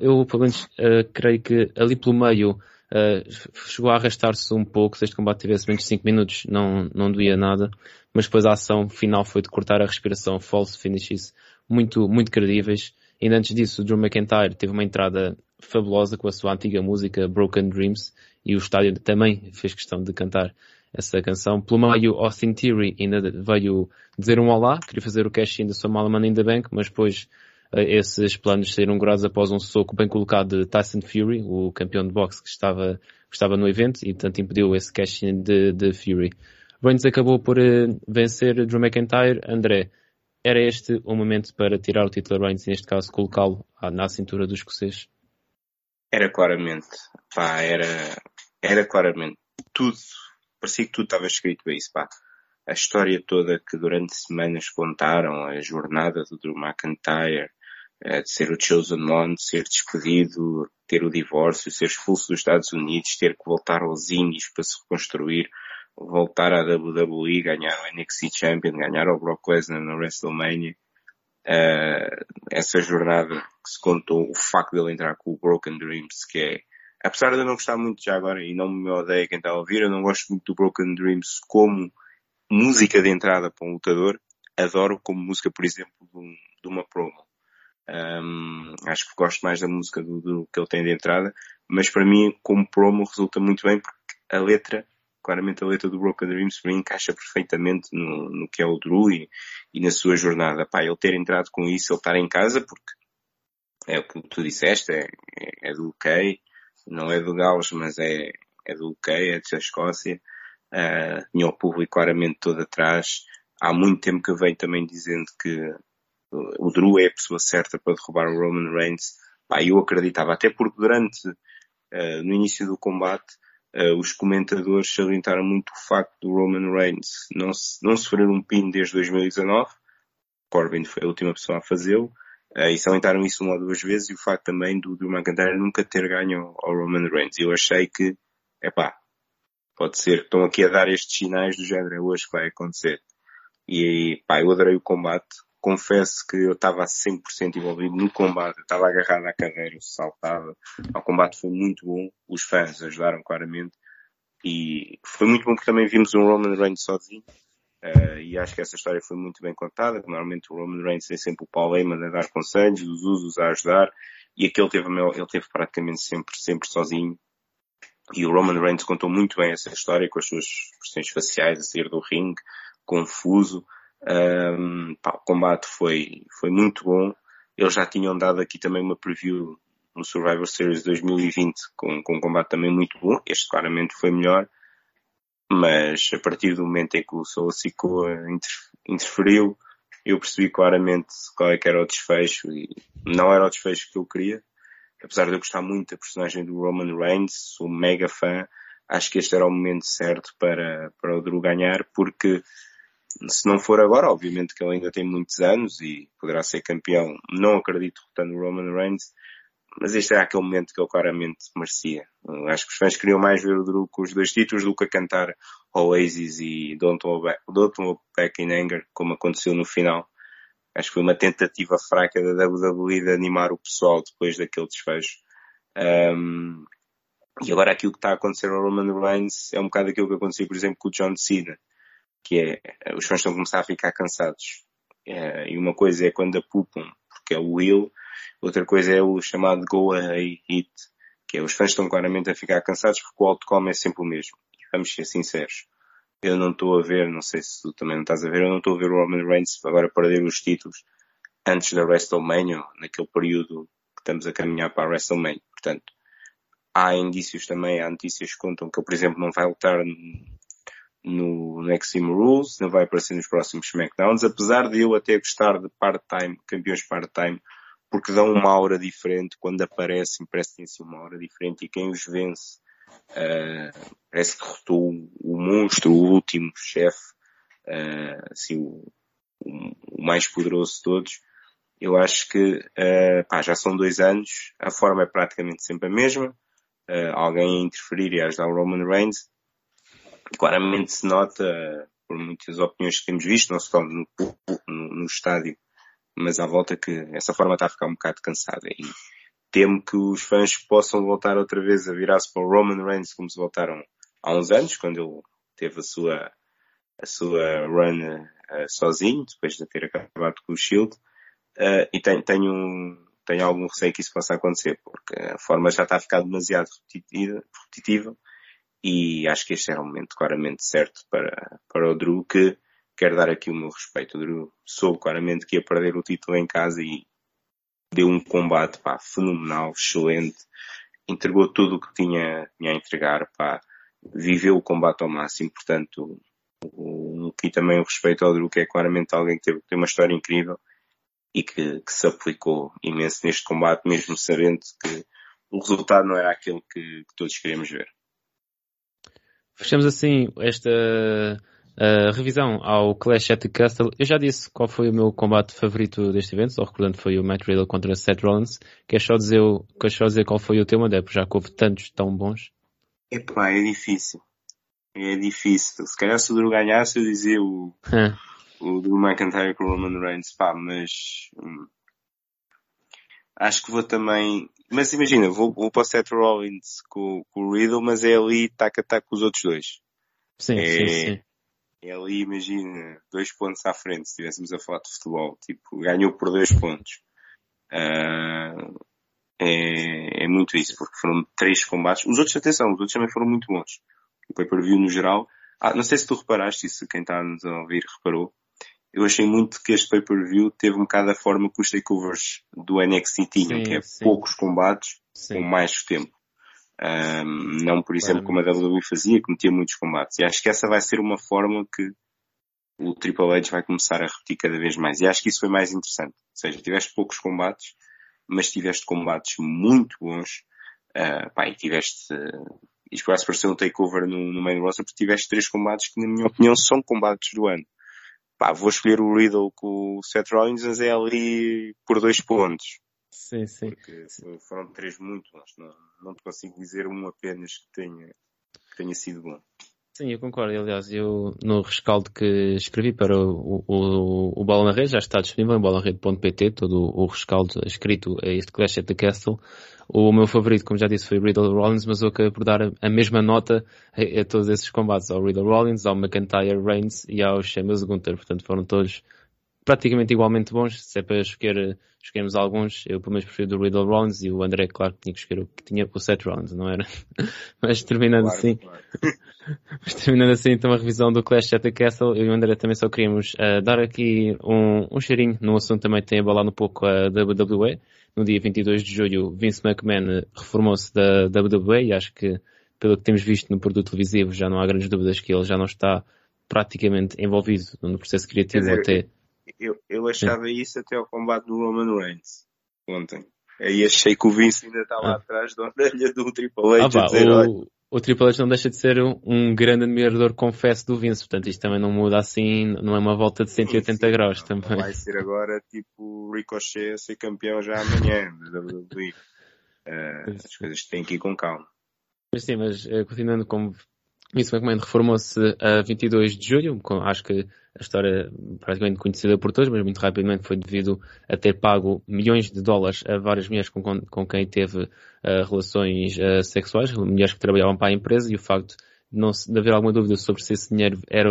Eu, pelo menos, uh, creio que ali pelo meio uh, chegou a arrastar-se um pouco. Se este combate tivesse menos de 5 minutos, não, não doía nada. Mas depois a ação final foi de cortar a respiração, false finishes muito, muito credíveis. E antes disso, o Drew McIntyre teve uma entrada fabulosa com a sua antiga música Broken Dreams e o estádio também fez questão de cantar essa canção. Pelo meio, Austin Theory ainda veio dizer um olá, queria fazer o cash-in da sua mala Money in the Bank, mas depois uh, esses planos saíram graças após um soco bem colocado de Tyson Fury, o campeão de boxe que estava, que estava no evento, e portanto impediu esse cash-in de, de Fury. Reigns acabou por uh, vencer Drew McIntyre. André, era este o momento para tirar o título a Reigns e neste caso colocá-lo na cintura do escocês? Era claramente, pá, era, era claramente tudo, parecia que tudo estava escrito a isso, pá. A história toda que durante semanas contaram, a jornada do Drew McIntyre, eh, de ser o chosen one, de ser despedido, ter o divórcio, ser expulso dos Estados Unidos, ter que voltar aos Indies para se reconstruir, voltar à WWE, ganhar o NXT Champion, ganhar o Brock Lesnar na WrestleMania. Uh, essa jornada que se contou, o facto de ele entrar com o Broken Dreams, que é, apesar de eu não gostar muito já agora, e não me odeia quem está a ouvir, eu não gosto muito do Broken Dreams como música de entrada para um lutador, adoro como música, por exemplo, de, um, uma promo. Um, acho que gosto mais da música do, do, que ele tem de entrada, mas para mim, como promo, resulta muito bem porque a letra claramente a letra do Broken Dreams para mim encaixa perfeitamente no, no que é o Drew e, e, na sua jornada. Pá, ele ter entrado com isso, ele estar em casa, porque é o que tu disseste, é, é, é do UK, não é do Gauss, mas é, é do UK, é da Escócia. Uh, tinha o público claramente todo atrás. Há muito tempo que eu venho também dizendo que o Drew é a pessoa certa para derrubar o Roman Reigns. Pá, eu acreditava, até porque durante, uh, no início do combate, Uh, os comentadores salientaram muito o facto do Roman Reigns não, se, não sofrer um pin desde 2019. Corbin foi a última pessoa a fazê-lo. Uh, e salientaram isso uma ou duas vezes. E o facto também do, do McIntyre nunca ter ganho ao Roman Reigns. Eu achei que, epá, pode ser que estão aqui a dar estes sinais do género, é hoje que vai acontecer. E, pá, eu adorei o combate confesso que eu estava a 100% envolvido no combate, eu estava agarrado à cadeira, saltava. O combate foi muito bom, os fãs ajudaram claramente e foi muito bom porque também vimos um Roman Reigns sozinho. Uh, e acho que essa história foi muito bem contada. Normalmente o Roman Reigns tem sempre o Paul Heyman a dar conselhos, os usos a ajudar, e aquele teve, ele teve praticamente sempre, sempre sozinho. E o Roman Reigns contou muito bem essa história com as suas expressões faciais a sair do ringue, confuso, um, pá, o combate foi, foi muito bom. Eles já tinham dado aqui também uma preview no Survivor Series 2020 com, com um combate também muito bom. Este claramente foi melhor. Mas a partir do momento em que o Solo Sikoa interferiu, eu percebi claramente qual é que era o desfecho e não era o desfecho que eu queria. Apesar de eu gostar muito da personagem do Roman Reigns, sou mega fã, acho que este era o momento certo para, para o Drew ganhar, porque se não for agora, obviamente que ele ainda tem muitos anos e poderá ser campeão. Não acredito derrotando o Roman Reigns, mas este era aquele momento que ele claramente merecia. Acho que os fãs queriam mais ver o Drew com os dois títulos do que a cantar Oasis e Don't Look Back, in Anger, como aconteceu no final. Acho que foi uma tentativa fraca da WWE de animar o pessoal depois daquele desfecho. Um, e agora aquilo que está a acontecer ao Roman Reigns é um bocado aquilo que aconteceu, por exemplo, com o John Cena que é, os fãs estão a começar a ficar cansados. É, e uma coisa é quando apupam, porque é o will, outra coisa é o chamado go away hit, que é os fãs estão claramente a ficar cansados porque o outcome é sempre o mesmo. E vamos ser sinceros. Eu não estou a ver, não sei se tu também não estás a ver, eu não estou a ver o Roman Reigns agora perder os títulos antes da WrestleMania, naquele período que estamos a caminhar para a WrestleMania. Portanto, há indícios também, há notícias que contam que ele, por exemplo, não vai lutar no, no Extreme Rules, não vai aparecer nos próximos SmackDowns, apesar de eu até gostar de part-time, campeões part-time, porque dão uma aura diferente, quando aparecem parece que assim uma aura diferente e quem os vence uh, parece que derrotou o, monstro, o último chefe, uh, assim, o, o, mais poderoso de todos. Eu acho que uh, pá, já são dois anos, a forma é praticamente sempre a mesma, alguém a interferir e a ajudar o Roman Reigns, claramente se nota, por muitas opiniões que temos visto, não só no, no, no estádio, mas à volta que essa forma está a ficar um bocado cansada. E temo que os fãs possam voltar outra vez a virar-se para o Roman Reigns como se voltaram há uns anos, quando ele teve a sua, a sua run uh, sozinho, depois de ter acabado com o Shield. Uh, e tenho, tenho, tenho algum receio que isso possa acontecer, porque a forma já está a ficar demasiado repetitiva, repetitiva e acho que este era o momento claramente certo para, para o Drew, que quero dar aqui o meu respeito. O Drew soube claramente que ia perder o título em casa e deu um combate pá, fenomenal, excelente, entregou tudo o que tinha, tinha a entregar, pá, viveu o combate ao máximo, portanto, aqui também o respeito ao Drew, que é claramente alguém que teve, tem uma história incrível e que, que, se aplicou imenso neste combate, mesmo sabendo que o resultado não era aquele que, que todos queríamos ver. Fechamos assim esta uh, revisão ao Clash at the Castle. Eu já disse qual foi o meu combate favorito deste evento, só recordando foi o Matt Riddle contra Seth Rollins. Quer só dizer, quer só dizer qual foi o teu André, já que houve tantos tão bons. Epá, é difícil. É difícil. Se calhar se o Drew ganhasse eu dizia o, o do McIntyre com o Roman Reigns, pá, mas hum, acho que vou também, mas imagina, vou, vou para o Seth Rollins com, com o Riddle, mas é ali taca taca com os outros dois. Sim, é, sim, sim. É ali, imagina, dois pontos à frente, se estivéssemos a falar de futebol. Tipo, ganhou por dois pontos. Uh, é, é muito isso, porque foram três combates. Os outros, atenção, os outros também foram muito bons. O pay-per-view no geral. Ah, não sei se tu reparaste, se quem está a nos ouvir reparou, eu achei muito que este pay-per-view teve um bocado a forma que os takeovers do NXT tinham, sim, que é sim. poucos combates sim. com mais tempo. Um, não, por exemplo, como a WWE fazia, que metia muitos combates. E acho que essa vai ser uma forma que o Triple H vai começar a repetir cada vez mais. E acho que isso foi mais interessante. Ou seja, tiveste poucos combates, mas tiveste combates muito bons. Uh, pá, e tiveste, uh, isto quase parecer um takeover no, no main roster, porque tiveste três combates que, na minha opinião, são combates do ano pá, vou escolher o Riddle com o Seth Rollins, mas é ali por dois pontos. Sim, sim. Porque foram três muito bons. Não, não te consigo dizer um apenas que tenha, que tenha sido bom. Sim, eu concordo. Aliás, eu no rescaldo que escrevi para o, o, o Bola na Rede, já está disponível em bolanarede.pt, todo o rescaldo escrito a este Clash at the Castle. O meu favorito, como já disse, foi Riddle Rollins, mas eu acabei por dar a mesma nota a, a todos esses combates, ao Riddle Rollins, ao McIntyre Reigns e ao Sheamus Gunther. Portanto, foram todos praticamente igualmente bons. Se é para escolher, escolhermos alguns, eu pelo menos prefiro do Riddle Rollins e o André, claro, tinha que escolher o que tinha o Seth Rollins, não era? mas terminando claro, assim, claro. mas terminando assim então a revisão do Clash at the Castle, eu e o André também só queríamos uh, dar aqui um, um cheirinho no assunto também tem abalado um pouco a WWE no dia 22 de julho, Vince McMahon reformou-se da WWE e acho que, pelo que temos visto no produto televisivo, já não há grandes dúvidas que ele já não está praticamente envolvido no processo criativo dizer, até. Eu, eu achava isso até ao combate do Roman Reigns, ontem. Aí achei que o Vince ainda estava ah. atrás da orelha do Triple H. Ah, pá, dizer, o, o Triple H não deixa de ser um, um, grande admirador, confesso, do Vince. Portanto, isto também não muda assim, não é uma volta de 180 sim, sim, graus não, também. Vai ser agora tipo Ricochet a ser campeão já amanhã Uh, as coisas têm que ir com calma. Mas sim, mas uh, continuando como Vince McMahon reformou-se a 22 de julho, acho que a história praticamente conhecida por todos, mas muito rapidamente foi devido a ter pago milhões de dólares a várias mulheres com, com quem teve uh, relações uh, sexuais, mulheres que trabalhavam para a empresa, e o facto de não de haver alguma dúvida sobre se esse dinheiro era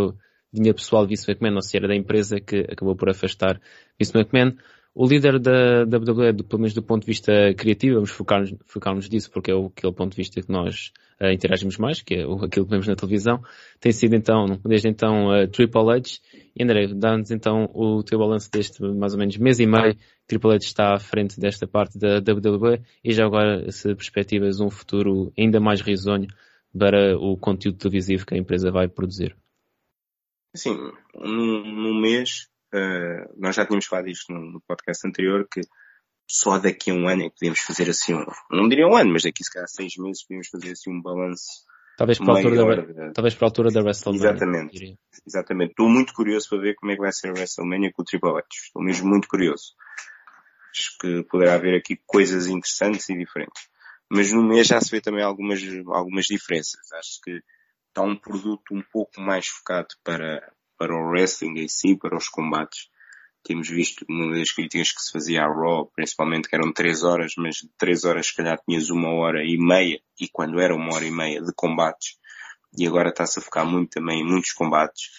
dinheiro pessoal de Vince McMahon ou se era da empresa que acabou por afastar Vince McMahon. O líder da WWE, do, pelo menos do ponto de vista criativo, vamos focar-nos focar disso porque é o, aquele ponto de vista que nós uh, interagimos mais, que é o, aquilo que vemos na televisão, tem sido então, desde então, uh, Triple H. E André, dá-nos então o teu balanço deste mais ou menos mês e meio. Triple H está à frente desta parte da WWE e já agora se perspectivas um futuro ainda mais risonho para o conteúdo televisivo que a empresa vai produzir. Sim, num, num mês uh, nós já tínhamos falado isto no, no, podcast anterior, que só daqui a um ano é que podíamos fazer assim um, não diria um ano, mas daqui se calhar seis meses podíamos fazer assim um balanço. Talvez para, a altura da, talvez para a altura da WrestleMania. Exatamente. Exatamente. Estou muito curioso para ver como é que vai ser a WrestleMania com o Triple H. Estou mesmo muito curioso. Acho que poderá haver aqui coisas interessantes e diferentes. Mas no mês já se vê também algumas, algumas diferenças. Acho que está um produto um pouco mais focado para, para o wrestling em si, para os combates. Temos visto uma das críticas que se fazia à Raw, principalmente que eram três horas, mas de três horas se calhar tinhas uma hora e meia, e quando era uma hora e meia de combates, e agora está-se a focar muito também em muitos combates,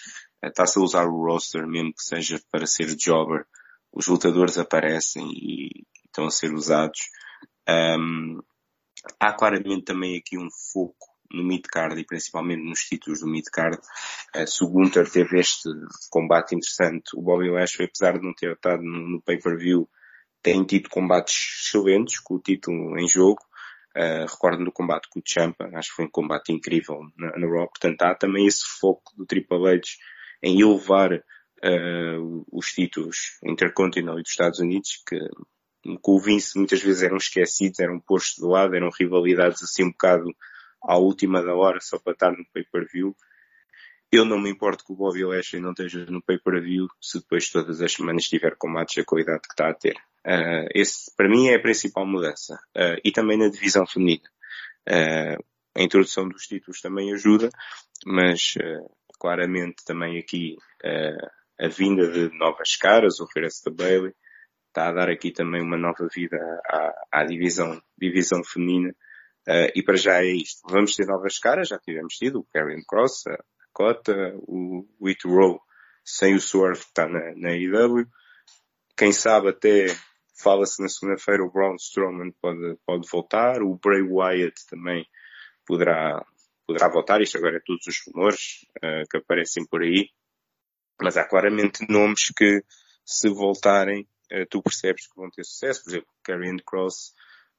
está-se a usar o roster mesmo que seja para ser jobber, os lutadores aparecem e estão a ser usados. Um, há claramente também aqui um foco no midcard e principalmente nos títulos do midcard. Uh, se o Gunther teve este combate interessante, o Bobby Lashley, apesar de não ter estado no, no pay-per-view, tem tido combates excelentes com o título em jogo. Uh, recordo do combate com o Champa, acho que foi um combate incrível na, na Raw. Portanto, há também esse foco do Triple H em elevar uh, os títulos Intercontinental e dos Estados Unidos, que com o Vince muitas vezes eram esquecidos, eram postos de lado, eram rivalidades assim um bocado à última da hora só para estar no pay-per-view. Eu não me importo que o Bobby Lashley não esteja no pay-per-view se depois todas as semanas tiver combates a qualidade que está a ter. Uh, esse, para mim, é a principal mudança. Uh, e também na divisão feminina. Uh, a introdução dos títulos também ajuda, mas claramente também aqui a vinda de novas caras, o regresso da Bailey, está a dar aqui também uma nova vida à, à divisão, divisão feminina. Uh, e para já é isto. Vamos ter novas caras, já tivemos tido o Karrion Cross, a Cota, o It Row sem o Swerve que está na, na IW. Quem sabe até fala-se na segunda-feira o Braun Strowman pode, pode voltar, o Bray Wyatt também poderá, poderá voltar, isto agora é todos os rumores uh, que aparecem por aí, mas há claramente nomes que se voltarem, uh, tu percebes que vão ter sucesso, por exemplo, Karrion Cross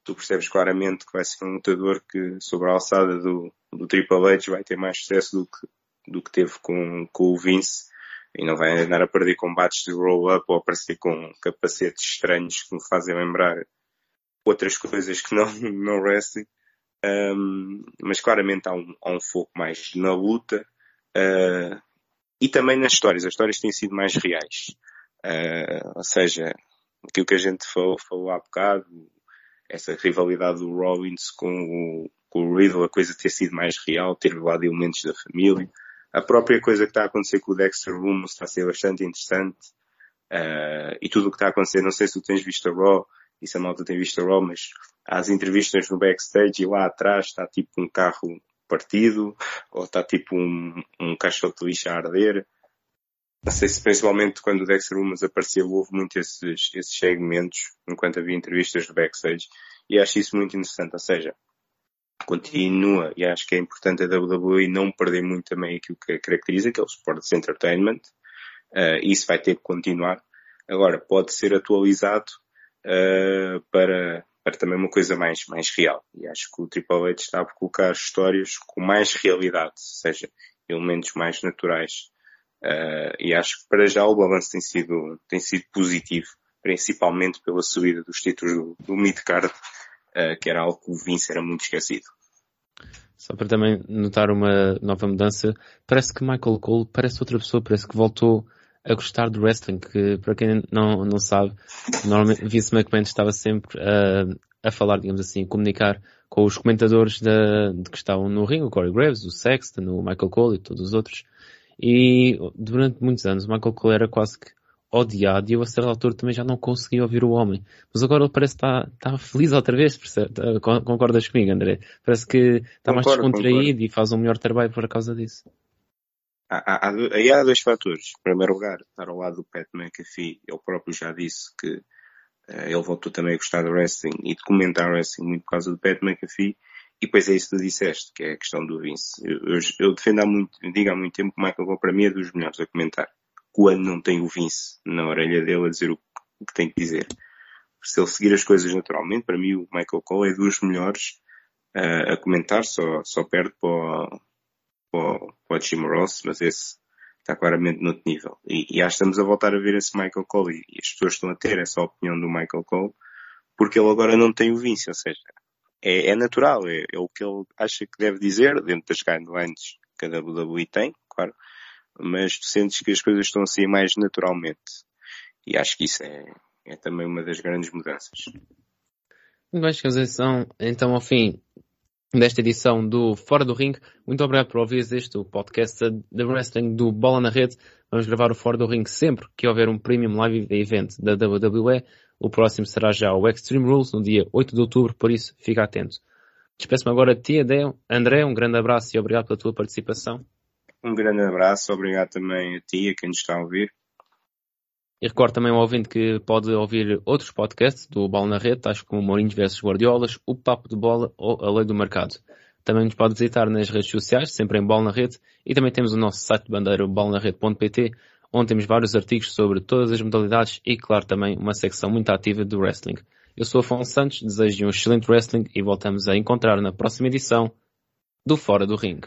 tu percebes claramente que vai ser um lutador que, sobre a alçada do, do Triple H, vai ter mais sucesso do que, do que teve com, com o Vince e não vai andar a perder combates de roll-up ou aparecer com capacetes estranhos que me fazem lembrar outras coisas que não, não wrestling. Um, mas claramente há um, há um foco mais na luta uh, e também nas histórias. As histórias têm sido mais reais. Uh, ou seja, aquilo que a gente falou, falou há bocado, essa rivalidade do Rollins com o, com o Riddle, a coisa ter sido mais real, ter levado elementos da família. A própria coisa que está a acontecer com o Dexter Lumis está a ser bastante interessante. Uh, e tudo o que está a acontecer, não sei se tu tens visto a Raw, e se a malta tem visto a Raw, mas as entrevistas no backstage e lá atrás está tipo um carro partido, ou está tipo um, um caixote de lixo a arder. Principalmente quando o Dexter Lumis apareceu houve muito esses, esses segmentos enquanto havia entrevistas do backstage e acho isso muito interessante, ou seja, continua e acho que é importante a WWE não perder muito também aquilo que caracteriza, que é o Sports Entertainment, uh, isso vai ter que continuar. Agora, pode ser atualizado uh, para, para também uma coisa mais, mais real. E acho que o Triple H está a colocar histórias com mais realidade, ou seja, elementos mais naturais Uh, e acho que para já o balanço tem sido, tem sido positivo, principalmente pela subida dos títulos do, do midcard, uh, que era algo que o Vince era muito esquecido. Só para também notar uma nova mudança, parece que Michael Cole parece outra pessoa, parece que voltou a gostar do wrestling, que para quem não, não sabe, normalmente Vince McMahon estava sempre a, a falar, digamos assim, comunicar com os comentadores de, de que estavam no ringue, o Corey Graves, o Sexton, o Michael Cole e todos os outros. E durante muitos anos o Michael Cole era quase que odiado e eu a certa altura também já não conseguia ouvir o homem. Mas agora ele parece que está, está feliz outra vez, percebe? Tá, concordas comigo, André? Parece que está mais descontraído concordo. e faz um melhor trabalho por causa disso. há, há, aí há dois fatores. Em primeiro lugar, estar ao lado do Pat McAfee, ele próprio já disse que uh, ele voltou também a gostar do wrestling e de comentar wrestling muito por causa do Pat McAfee. E depois é isso que tu disseste, que é a questão do Vince. Eu, eu, eu defendo há muito, digo há muito tempo que o Michael Cole para mim é dos melhores a comentar. Quando não tem o Vince na orelha dele a dizer o, o que tem que dizer. Se ele seguir as coisas naturalmente, para mim o Michael Cole é dos melhores uh, a comentar, só, só perde para o, para, para o Jim Ross, mas esse está claramente no outro nível. E, e estamos a voltar a ver esse Michael Cole e, e as pessoas estão a ter essa opinião do Michael Cole porque ele agora não tem o Vince, ou seja, é, é natural, é, é, o que ele acha que deve dizer dentro das guidelines que a WWE tem, claro, mas tu sentes que as coisas estão a sair mais naturalmente. E acho que isso é, é também uma das grandes mudanças. Bem, chegamos então ao fim desta edição do Fora do Ring. Muito obrigado por ouvir este podcast de wrestling do Bola na Rede. Vamos gravar o Fora do Ring sempre que houver um Premium Live Event da WWE. O próximo será já o Extreme Rules no dia 8 de outubro, por isso fica atento. Despeço-me agora de ti, André, um grande abraço e obrigado pela tua participação. Um grande abraço, obrigado também a ti e a quem nos está a ouvir. E recordo também ao ouvinte que pode ouvir outros podcasts do Bola na Rede, tais como Mourinho vs Guardiolas, O Papo de Bola ou A Lei do Mercado. Também nos pode visitar nas redes sociais, sempre em Bola na Rede, e também temos o nosso site de bandeira bolanarede.pt, onde temos vários artigos sobre todas as modalidades e, claro, também uma secção muito ativa do wrestling. Eu sou Afonso Santos, desejo um excelente wrestling e voltamos a encontrar na próxima edição do Fora do Ring.